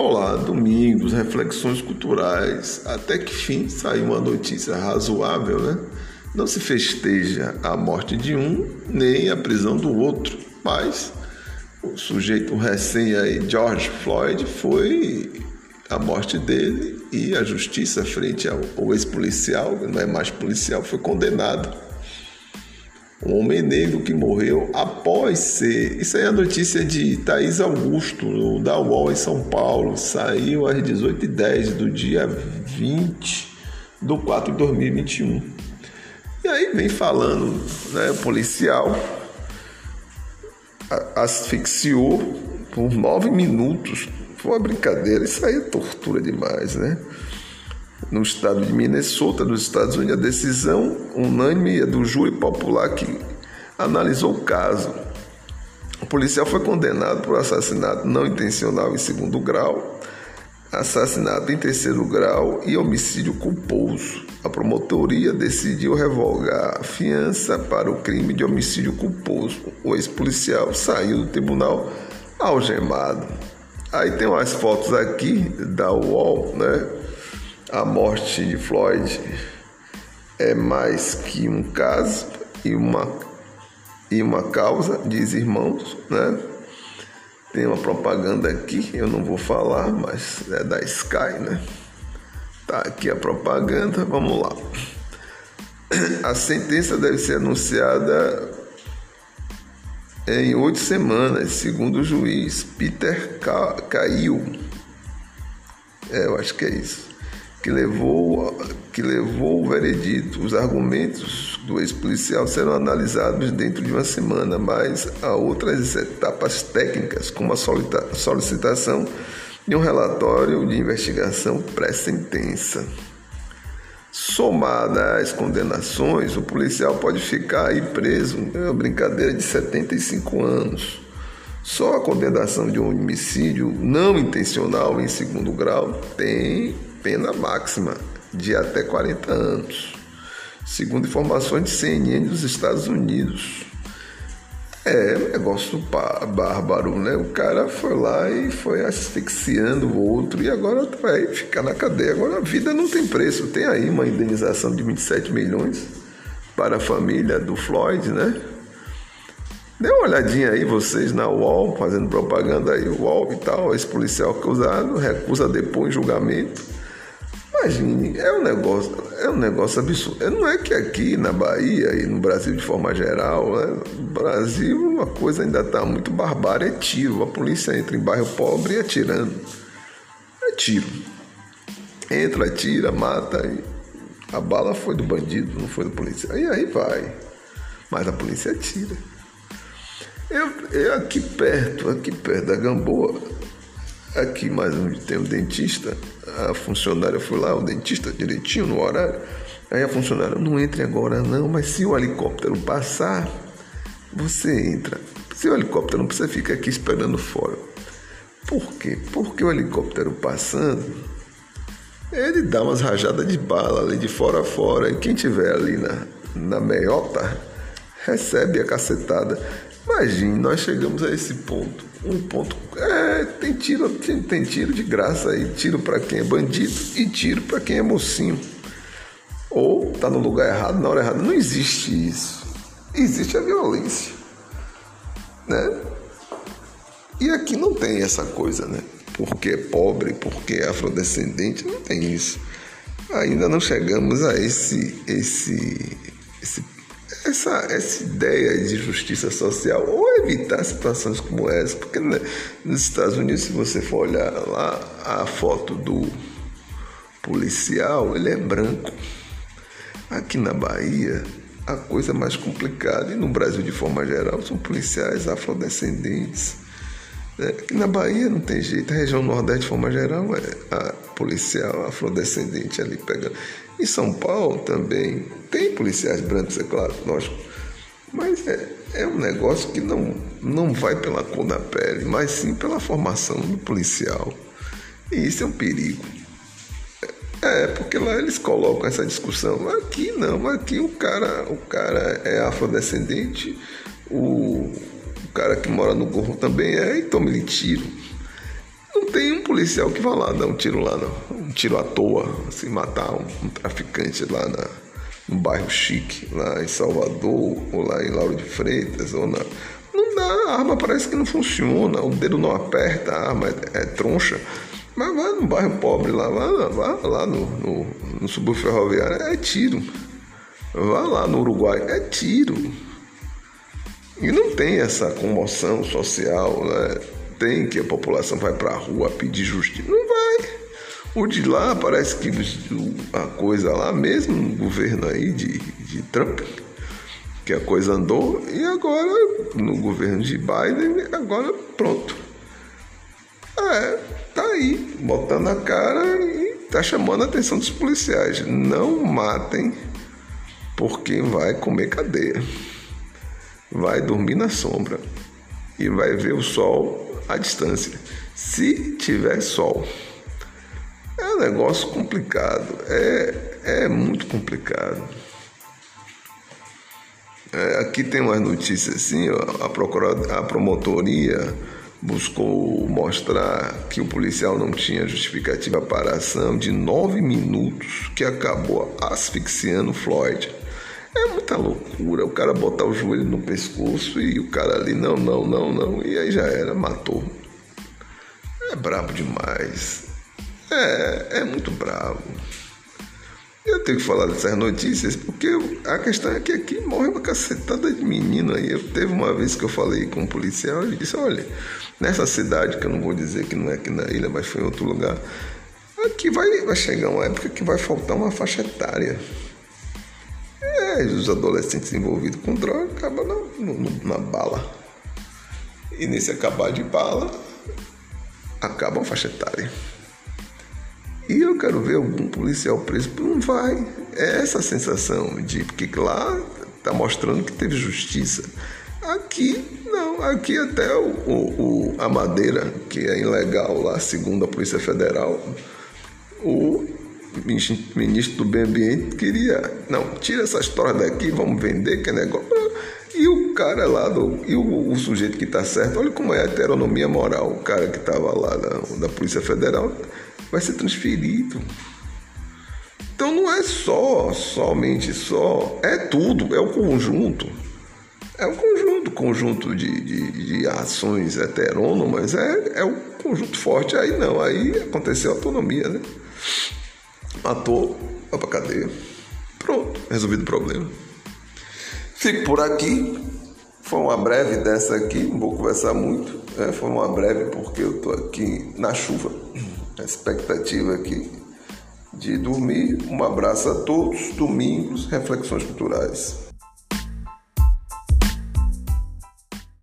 Olá, domingos, reflexões culturais. Até que fim saiu uma notícia razoável, né? Não se festeja a morte de um nem a prisão do outro, mas o sujeito recém aí, George Floyd, foi a morte dele e a justiça frente ao, ao ex-policial, não é mais policial, foi condenado um homem negro que morreu após ser. Isso aí é a notícia de Thaís Augusto, da UOL em São Paulo. Saiu às 18h10 do dia 20 do 4 de 2021. E aí vem falando, né, policial asfixiou por nove minutos. Foi uma brincadeira, isso aí é tortura demais, né? No estado de Minnesota, nos Estados Unidos, a decisão unânime é do júri popular que analisou o caso. O policial foi condenado por assassinato não intencional em segundo grau, assassinato em terceiro grau e homicídio culposo. A promotoria decidiu revogar a fiança para o crime de homicídio culposo. O ex-policial saiu do tribunal algemado. Aí tem umas fotos aqui da UOL, né? A morte de Floyd é mais que um caso e uma, e uma causa, diz irmãos, né? Tem uma propaganda aqui, eu não vou falar, mas é da Sky, né? Tá aqui a propaganda, vamos lá. A sentença deve ser anunciada em oito semanas, segundo o juiz Peter Caio. É, eu acho que é isso que levou, que levou o veredito. Os argumentos do ex-policial serão analisados dentro de uma semana, mas há outras etapas técnicas, como a solicitação de um relatório de investigação pré-sentença. Somada às condenações, o policial pode ficar aí preso, é uma brincadeira de 75 anos. Só a condenação de um homicídio não intencional em segundo grau tem pena máxima de até 40 anos, segundo informações de CNN dos Estados Unidos. É um negócio bárbaro, né? O cara foi lá e foi asfixiando o outro e agora vai ficar na cadeia. Agora a vida não tem preço. Tem aí uma indenização de 27 milhões para a família do Floyd, né? Dê uma olhadinha aí, vocês na UOL, fazendo propaganda aí, UOL e tal, esse policial acusado recusa depor em julgamento Imagine, é um negócio, é um negócio absurdo. Não é que aqui na Bahia e no Brasil de forma geral, né? Brasil uma coisa ainda está muito barbária, é tiro. A polícia entra em bairro pobre e atirando. É tiro. Entra, atira, mata. A bala foi do bandido, não foi do policial. E aí vai. Mas a polícia atira. Eu, eu aqui perto, aqui perto da Gamboa, aqui mais onde tem um dentista, a funcionária foi lá, o dentista direitinho no horário. Aí a funcionária, não entre agora não, mas se o helicóptero passar, você entra. Se o helicóptero não precisa ficar aqui esperando fora. Por quê? Porque o helicóptero passando, ele dá umas rajadas de bala ali de fora a fora. E quem tiver ali na, na meiota recebe a cacetada. Imagine, nós chegamos a esse ponto. Um ponto. É, tem tiro, tem, tem tiro de graça aí. Tiro para quem é bandido e tiro para quem é mocinho. Ou tá no lugar errado, na hora errada. Não existe isso. Existe a violência. Né? E aqui não tem essa coisa, né? Porque é pobre, porque é afrodescendente, não tem isso. Ainda não chegamos a esse, esse, esse essa, essa ideia de justiça social ou evitar situações como essa, porque né, nos Estados Unidos, se você for olhar lá a foto do policial, ele é branco. Aqui na Bahia, a coisa mais complicada, e no Brasil de forma geral, são policiais afrodescendentes. É, na Bahia não tem jeito, a região Nordeste de forma geral é a policial afrodescendente ali pegando. Em São Paulo também tem policiais brancos, é claro, lógico. Mas é, é um negócio que não, não vai pela cor da pele, mas sim pela formação do policial. E isso é um perigo. É, porque lá eles colocam essa discussão. Aqui não, aqui o cara, o cara é afrodescendente, o cara que mora no gorro também é, e toma ele tiro. Não tem um policial que vai lá dar um tiro lá, não, um tiro à toa, assim, matar um, um traficante lá na, no bairro chique, lá em Salvador, ou lá em Lauro de Freitas, ou na. Não dá, a arma parece que não funciona, o dedo não aperta, a arma é, é troncha. Mas vai no bairro pobre lá, vai, vai lá no, no, no subúrbio ferroviário, é tiro. Vai lá no Uruguai, é tiro. E não tem essa comoção social, né? Tem que a população vai para a rua pedir justiça. Não vai. O de lá parece que a coisa lá, mesmo no governo aí de, de Trump, que a coisa andou, e agora no governo de Biden, agora pronto. É, tá aí, botando a cara e tá chamando a atenção dos policiais. Não matem porque vai comer cadeia vai dormir na sombra e vai ver o sol à distância. Se tiver sol, é um negócio complicado, é, é muito complicado. É, aqui tem umas notícias assim, ó, a, a promotoria buscou mostrar que o policial não tinha justificativa para a ação de nove minutos que acabou asfixiando Floyd. É muita loucura o cara botar o joelho no pescoço e o cara ali, não, não, não, não, e aí já era, matou. É brabo demais. É, é muito bravo. Eu tenho que falar dessas notícias porque a questão é que aqui morre uma cacetada de menino aí. Eu teve uma vez que eu falei com um policial, ele disse, olha, nessa cidade, que eu não vou dizer que não é aqui na ilha, mas foi em outro lugar, aqui vai, vai chegar uma época que vai faltar uma faixa etária os adolescentes envolvidos com droga acabam na, na bala. E nesse acabar de bala, acaba a faixa etária. E eu quero ver algum policial preso, não vai. É essa sensação de que lá está mostrando que teve justiça. Aqui não, aqui até o, o, o, a madeira, que é ilegal lá, segundo a Polícia Federal, o ministro do Meio Ambiente queria, não, tira essa história daqui, vamos vender, que é negócio. E o cara lá, do, e o, o sujeito que está certo, olha como é a heteronomia moral, o cara que estava lá da, da Polícia Federal vai ser transferido. Então não é só, somente só, é tudo, é o conjunto. É o conjunto, conjunto de, de, de ações heterônomas, é, é o conjunto forte. Aí não, aí aconteceu a autonomia, né? Matou, vai pra cadeia. Pronto, resolvido o problema. Fico por aqui. Foi uma breve dessa aqui, não vou conversar muito. É, foi uma breve porque eu tô aqui na chuva. A expectativa aqui de dormir. Um abraço a todos. Domingos, reflexões culturais.